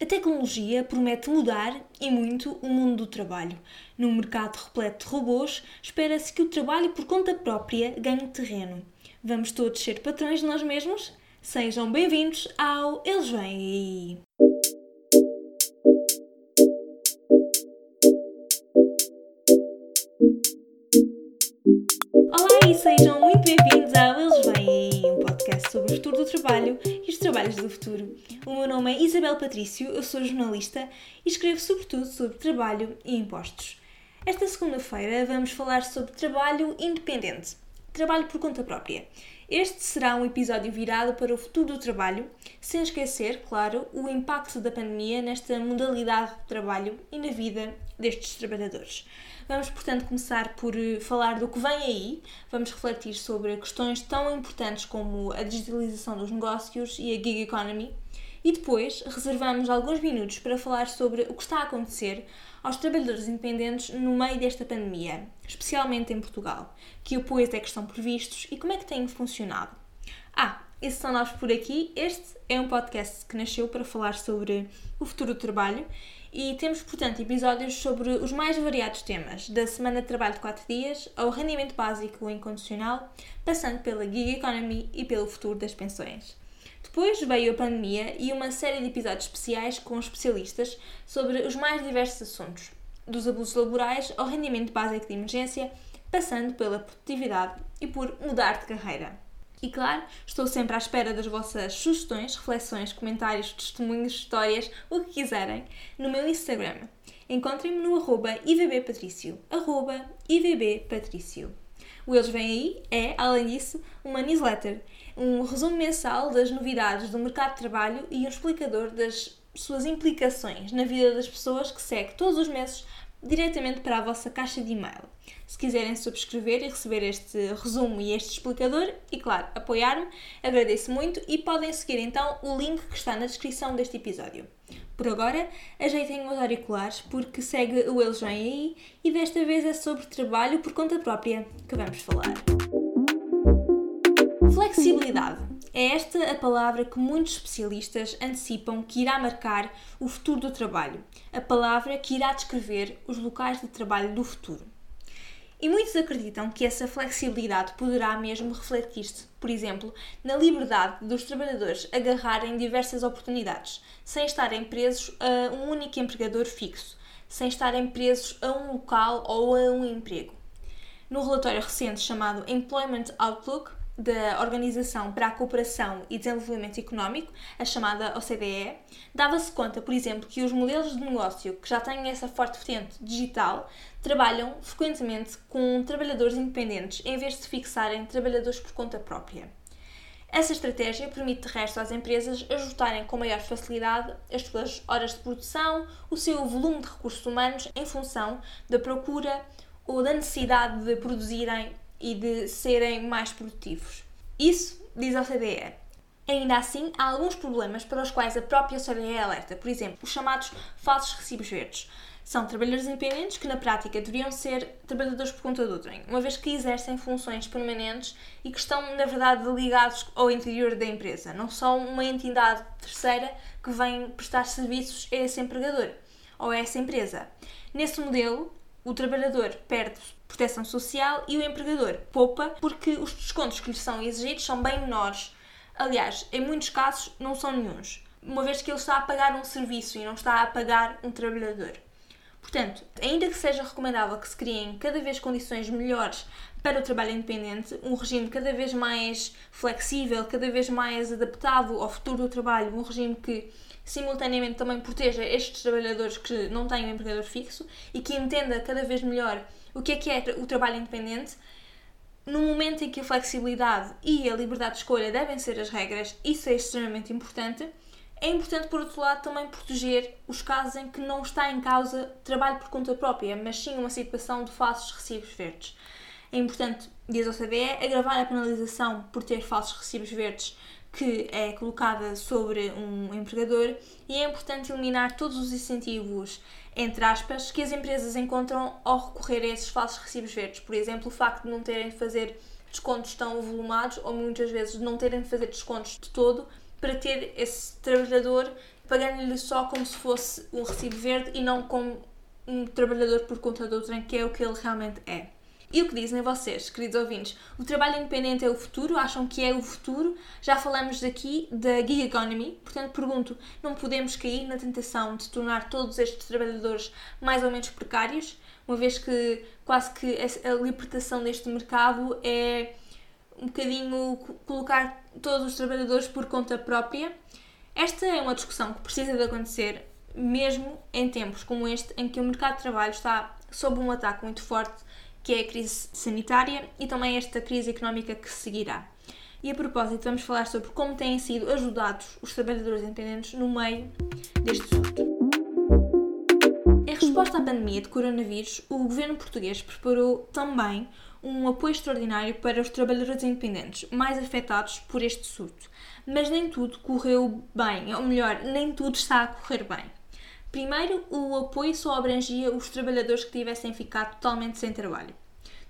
A tecnologia promete mudar e muito o mundo do trabalho. Num mercado repleto de robôs, espera-se que o trabalho por conta própria ganhe terreno. Vamos todos ser patrões de nós mesmos? Sejam bem-vindos ao Eles Vêm Aí! Olá e sejam muito bem-vindos ao Eles Vêm Aí, podcast sobre o futuro do trabalho e os trabalhos do futuro. O meu nome é Isabel Patrício, eu sou jornalista e escrevo sobretudo sobre trabalho e impostos. Esta segunda-feira vamos falar sobre trabalho independente, trabalho por conta própria. Este será um episódio virado para o futuro do trabalho, sem esquecer, claro, o impacto da pandemia nesta modalidade de trabalho e na vida destes trabalhadores. Vamos, portanto, começar por eh, falar do que vem aí, vamos refletir sobre questões tão importantes como a digitalização dos negócios e a gig economy, e depois reservamos alguns minutos para falar sobre o que está a acontecer aos trabalhadores independentes no meio desta pandemia, especialmente em Portugal, que apoios é que estão previstos e como é que têm funcionado. Ah, esses são nós por aqui. Este é um podcast que nasceu para falar sobre o futuro do trabalho e temos, portanto, episódios sobre os mais variados temas, da semana de trabalho de 4 dias ao rendimento básico incondicional, passando pela gig economy e pelo futuro das pensões. Depois veio a pandemia e uma série de episódios especiais com especialistas sobre os mais diversos assuntos, dos abusos laborais ao rendimento básico de emergência, passando pela produtividade e por mudar de carreira. E claro, estou sempre à espera das vossas sugestões, reflexões, comentários, testemunhos, histórias, o que quiserem, no meu Instagram. Encontrem-me no arroba ivbpatricio, arroba ivbpatricio. O Eles Vêm Aí é, além disso, uma newsletter, um resumo mensal das novidades do mercado de trabalho e um explicador das suas implicações na vida das pessoas que segue todos os meses diretamente para a vossa caixa de e-mail. Se quiserem subscrever e receber este resumo e este explicador, e claro, apoiar-me, agradeço muito e podem seguir então o link que está na descrição deste episódio. Por agora, ajeitem os auriculares porque segue o Eles Vêm Aí e desta vez é sobre trabalho por conta própria que vamos falar. Flexibilidade. É esta a palavra que muitos especialistas antecipam que irá marcar o futuro do trabalho, a palavra que irá descrever os locais de trabalho do futuro. E muitos acreditam que essa flexibilidade poderá mesmo refletir-se, por exemplo, na liberdade dos trabalhadores agarrarem diversas oportunidades, sem estarem presos a um único empregador fixo, sem estarem presos a um local ou a um emprego. No relatório recente chamado Employment Outlook, da Organização para a Cooperação e Desenvolvimento Económico, a chamada OCDE, dava-se conta, por exemplo, que os modelos de negócio que já têm essa forte vertente digital trabalham frequentemente com trabalhadores independentes em vez de se fixarem trabalhadores por conta própria. Essa estratégia permite, de resto, às empresas ajustarem com maior facilidade as suas horas de produção, o seu volume de recursos humanos em função da procura ou da necessidade de produzirem e de serem mais produtivos. Isso diz a OCDE. Ainda assim, há alguns problemas para os quais a própria OCDE alerta. Por exemplo, os chamados falsos recibos verdes. São trabalhadores independentes que, na prática, deveriam ser trabalhadores por conta de outrem, uma vez que exercem funções permanentes e que estão, na verdade, ligados ao interior da empresa. Não são uma entidade terceira que vem prestar serviços a esse empregador ou a essa empresa. Nesse modelo, o trabalhador perde proteção social e o empregador poupa porque os descontos que lhe são exigidos são bem menores. Aliás, em muitos casos não são nenhums, uma vez que ele está a pagar um serviço e não está a pagar um trabalhador. Portanto, ainda que seja recomendável que se criem cada vez condições melhores para o trabalho independente, um regime cada vez mais flexível, cada vez mais adaptado ao futuro do trabalho, um regime que simultaneamente também proteja estes trabalhadores que não têm um empregador fixo e que entenda cada vez melhor o que é que é o trabalho independente, no momento em que a flexibilidade e a liberdade de escolha devem ser as regras, isso é extremamente importante. É importante, por outro lado, também proteger os casos em que não está em causa trabalho por conta própria, mas sim uma situação de falsos recibos verdes. É importante, diz a OCDE, agravar a penalização por ter falsos recibos verdes que é colocada sobre um empregador e é importante eliminar todos os incentivos, entre aspas, que as empresas encontram ao recorrer a esses falsos recibos verdes. Por exemplo, o facto de não terem de fazer descontos tão volumados ou muitas vezes não terem de fazer descontos de todo para ter esse trabalhador pagando-lhe só como se fosse um recibo verde e não como um trabalhador por conta do trem, que é o que ele realmente é. E o que dizem vocês, queridos ouvintes? O trabalho independente é o futuro? Acham que é o futuro? Já falamos aqui da gig economy, portanto pergunto, não podemos cair na tentação de tornar todos estes trabalhadores mais ou menos precários, uma vez que quase que a libertação deste mercado é um bocadinho colocar todos os trabalhadores por conta própria? Esta é uma discussão que precisa de acontecer mesmo em tempos como este, em que o mercado de trabalho está sob um ataque muito forte que é a crise sanitária e também esta crise económica que seguirá. E a propósito, vamos falar sobre como têm sido ajudados os trabalhadores independentes no meio deste surto. Em resposta à pandemia de coronavírus, o governo português preparou também um apoio extraordinário para os trabalhadores independentes mais afetados por este surto. Mas nem tudo correu bem, ou melhor, nem tudo está a correr bem. Primeiro, o apoio só abrangia os trabalhadores que tivessem ficado totalmente sem trabalho.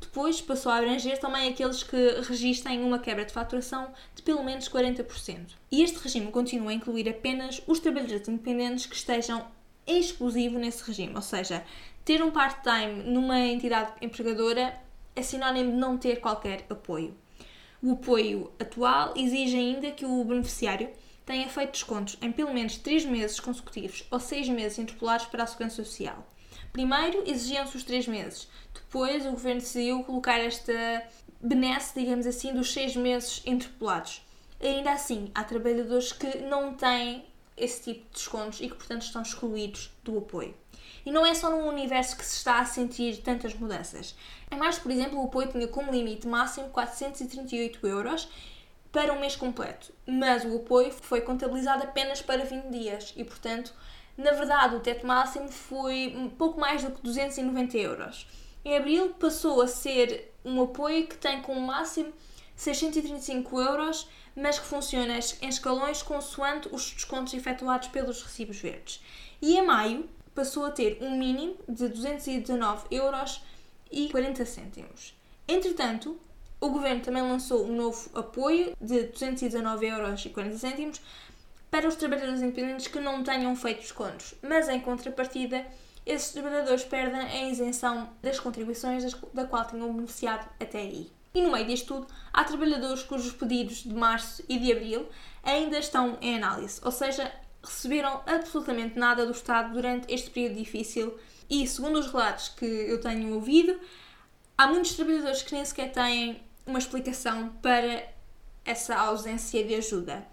Depois passou a abranger também aqueles que registrem uma quebra de faturação de pelo menos 40%. E este regime continua a incluir apenas os trabalhadores independentes que estejam exclusivo nesse regime, ou seja, ter um part-time numa entidade empregadora é sinónimo de não ter qualquer apoio. O apoio atual exige ainda que o beneficiário tenha feito descontos em pelo menos 3 meses consecutivos ou 6 meses interpolados para a Segurança Social. Primeiro exigiam-se os 3 meses, depois o governo decidiu colocar esta benesse, digamos assim, dos 6 meses interpolados. Ainda assim, há trabalhadores que não têm esse tipo de descontos e que, portanto, estão excluídos do apoio. E não é só num universo que se está a sentir tantas mudanças. Em março, por exemplo, o apoio tinha como limite máximo 438 euros para um mês completo, mas o apoio foi contabilizado apenas para 20 dias e, portanto, na verdade, o teto máximo foi pouco mais do que 290 euros. Em abril passou a ser um apoio que tem como máximo 635 euros, mas que funciona em escalões consoante os descontos efetuados pelos recibos verdes. E em maio passou a ter um mínimo de 219 euros e 40 cêntimos. Entretanto, o governo também lançou um novo apoio de 219,40€ para os trabalhadores independentes que não tenham feito descontos, mas em contrapartida, esses trabalhadores perdem a isenção das contribuições da qual tinham beneficiado até aí. E no meio disto tudo, há trabalhadores cujos pedidos de março e de abril ainda estão em análise, ou seja, receberam absolutamente nada do Estado durante este período difícil e, segundo os relatos que eu tenho ouvido, há muitos trabalhadores que nem sequer têm uma explicação para essa ausência de ajuda.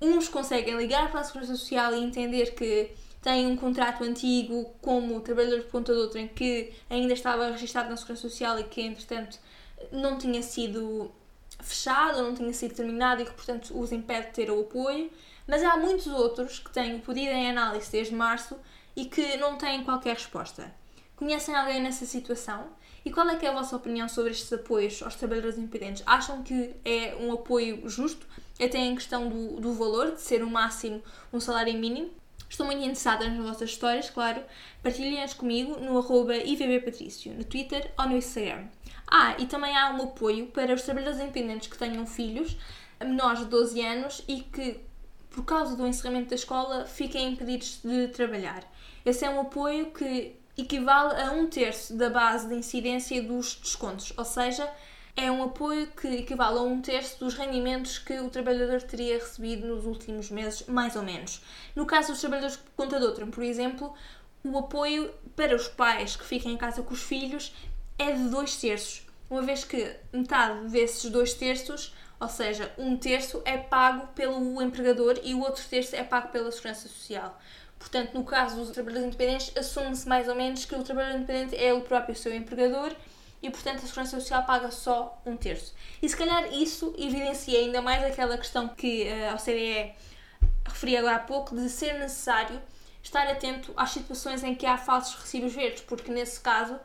Uns conseguem ligar para a Segurança Social e entender que têm um contrato antigo como trabalhador de ponta de outra em que ainda estava registado na Segurança Social e que, entretanto, não tinha sido fechado, não tinha sido terminado e que, portanto, os impede de ter o apoio. Mas há muitos outros que têm o pedido em análise desde março e que não têm qualquer resposta. Conhecem alguém nessa situação? E qual é que é a vossa opinião sobre estes apoios aos trabalhadores independentes? Acham que é um apoio justo, até em questão do, do valor, de ser o máximo um salário mínimo? Estou muito interessada nas vossas histórias, claro. Partilhem-as comigo no arroba ivbpatrício, no Twitter ou no Instagram. Ah, e também há um apoio para os trabalhadores independentes que tenham filhos menores de 12 anos e que, por causa do encerramento da escola, fiquem impedidos de trabalhar. Esse é um apoio que equivale a um terço da base de incidência dos descontos, ou seja, é um apoio que equivale a um terço dos rendimentos que o trabalhador teria recebido nos últimos meses, mais ou menos. No caso dos trabalhadores por conta de por exemplo, o apoio para os pais que fiquem em casa com os filhos é de dois terços, uma vez que metade desses dois terços, ou seja, um terço, é pago pelo empregador e o outro terço é pago pela Segurança Social. Portanto, no caso dos trabalhadores independentes, assume-se mais ou menos que o trabalhador independente é o próprio seu empregador e, portanto, a Segurança Social paga só um terço. E se calhar isso evidencia ainda mais aquela questão que uh, a OCDE referi agora há pouco, de ser necessário estar atento às situações em que há falsos recibos verdes, porque nesse caso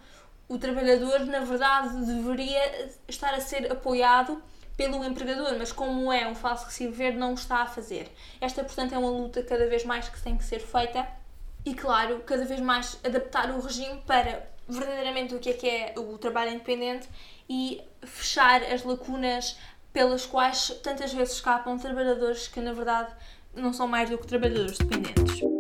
o trabalhador, na verdade, deveria estar a ser apoiado pelo empregador, mas como é um falso recibo verde, não o está a fazer. Esta, portanto, é uma luta cada vez mais que tem que ser feita e, claro, cada vez mais adaptar o regime para verdadeiramente o que é que é o trabalho independente e fechar as lacunas pelas quais tantas vezes escapam trabalhadores que, na verdade, não são mais do que trabalhadores dependentes.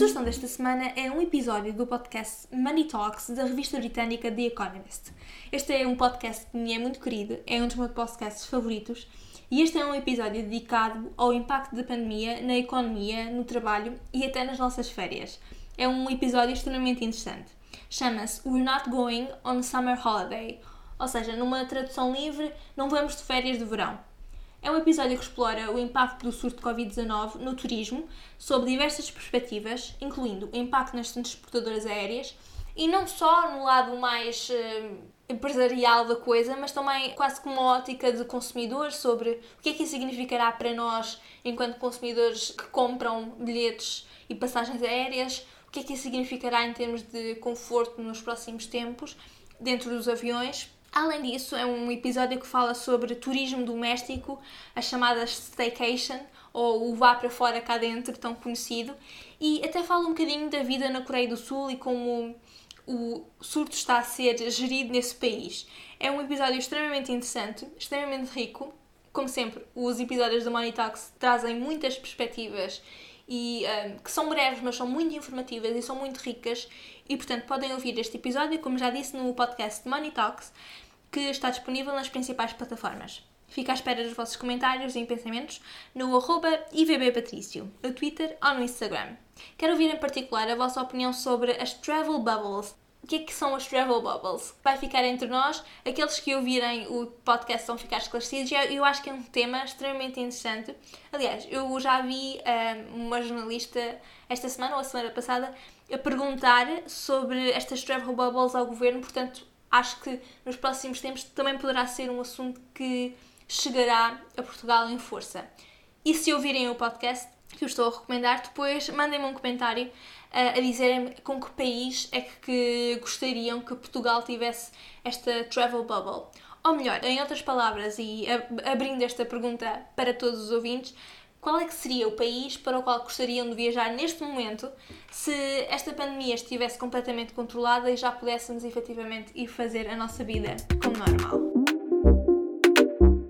Sugestão desta semana é um episódio do podcast Money Talks da revista britânica The Economist. Este é um podcast que me é muito querido, é um dos meus podcasts favoritos e este é um episódio dedicado ao impacto da pandemia na economia, no trabalho e até nas nossas férias. É um episódio extremamente interessante. Chama-se We're Not Going on Summer Holiday, ou seja, numa tradução livre, não vamos de férias de verão. É um episódio que explora o impacto do surto de Covid-19 no turismo, sob diversas perspectivas, incluindo o impacto nas transportadoras aéreas e não só no lado mais uh, empresarial da coisa, mas também quase com uma ótica de consumidor sobre o que é que isso significará para nós, enquanto consumidores que compram bilhetes e passagens aéreas, o que é que isso significará em termos de conforto nos próximos tempos dentro dos aviões. Além disso, é um episódio que fala sobre turismo doméstico, a chamada staycation, ou o vá para fora cá dentro, tão conhecido, e até fala um bocadinho da vida na Coreia do Sul e como o surto está a ser gerido nesse país. É um episódio extremamente interessante, extremamente rico. Como sempre, os episódios do Money Talks trazem muitas perspectivas e um, que são breves, mas são muito informativas e são muito ricas. E portanto, podem ouvir este episódio, como já disse no podcast Money Talks, que está disponível nas principais plataformas. Fico à espera dos vossos comentários e pensamentos no arroba ivbpatricio, no Twitter ou no Instagram. Quero ouvir em particular a vossa opinião sobre as travel bubbles. O que é que são as travel bubbles? Vai ficar entre nós. Aqueles que ouvirem o podcast vão ficar esclarecidos. Eu acho que é um tema extremamente interessante. Aliás, eu já vi um, eh, uma jornalista esta semana ou a semana passada a perguntar sobre estas travel bubbles ao governo. Portanto, acho que nos próximos tempos também poderá ser um assunto que chegará a Portugal em força. E se ouvirem o podcast que eu estou a recomendar, depois mandem-me um comentário uh, a dizerem com que país é que gostariam que Portugal tivesse esta travel bubble. Ou melhor, em outras palavras, e abrindo esta pergunta para todos os ouvintes, qual é que seria o país para o qual gostariam de viajar neste momento se esta pandemia estivesse completamente controlada e já pudéssemos efetivamente ir fazer a nossa vida como normal?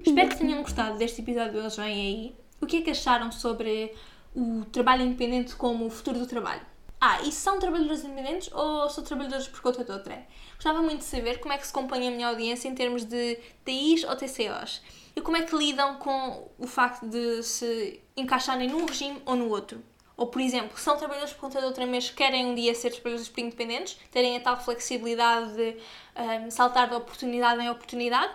Espero que tenham gostado deste episódio Eles Vêm Aí. Que é que acharam sobre o trabalho independente como o futuro do trabalho? Ah, e são trabalhadores independentes ou são trabalhadores por conta de outra? Gostava muito de saber como é que se compõe a minha audiência em termos de TIs ou TCOs e como é que lidam com o facto de se encaixarem num regime ou no outro. Ou, por exemplo, são trabalhadores por conta de outra, mas querem um dia ser trabalhadores independentes, terem a tal flexibilidade de um, saltar de oportunidade em oportunidade.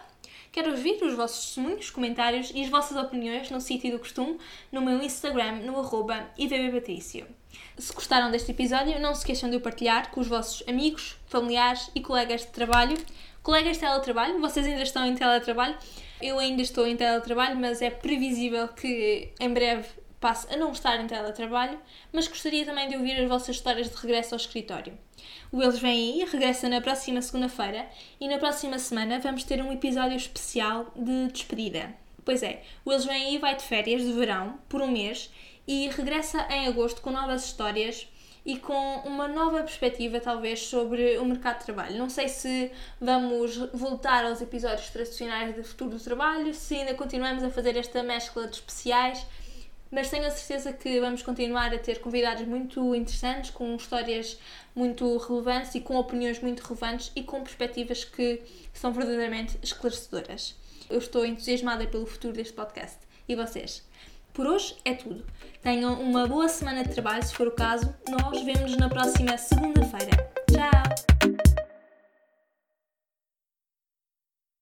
Quero ouvir os vossos testemunhos, comentários e as vossas opiniões no sítio do costume no meu Instagram, no arroba. Se gostaram deste episódio, não se esqueçam de o partilhar com os vossos amigos, familiares e colegas de trabalho. Colegas de teletrabalho, vocês ainda estão em teletrabalho? Eu ainda estou em teletrabalho, mas é previsível que em breve passe a não estar em teletrabalho, mas gostaria também de ouvir as vossas histórias de regresso ao escritório. O Eles Vêm Aí regressa na próxima segunda-feira e na próxima semana vamos ter um episódio especial de despedida. Pois é, o Eles Vêm Aí vai de férias de verão por um mês e regressa em agosto com novas histórias e com uma nova perspectiva, talvez, sobre o mercado de trabalho. Não sei se vamos voltar aos episódios tradicionais de futuro do trabalho, se ainda continuamos a fazer esta mescla de especiais, mas tenho a certeza que vamos continuar a ter convidados muito interessantes, com histórias muito relevantes e com opiniões muito relevantes e com perspectivas que são verdadeiramente esclarecedoras. Eu estou entusiasmada pelo futuro deste podcast. E vocês? Por hoje é tudo. Tenham uma boa semana de trabalho, se for o caso. Nós vemos-nos na próxima segunda-feira.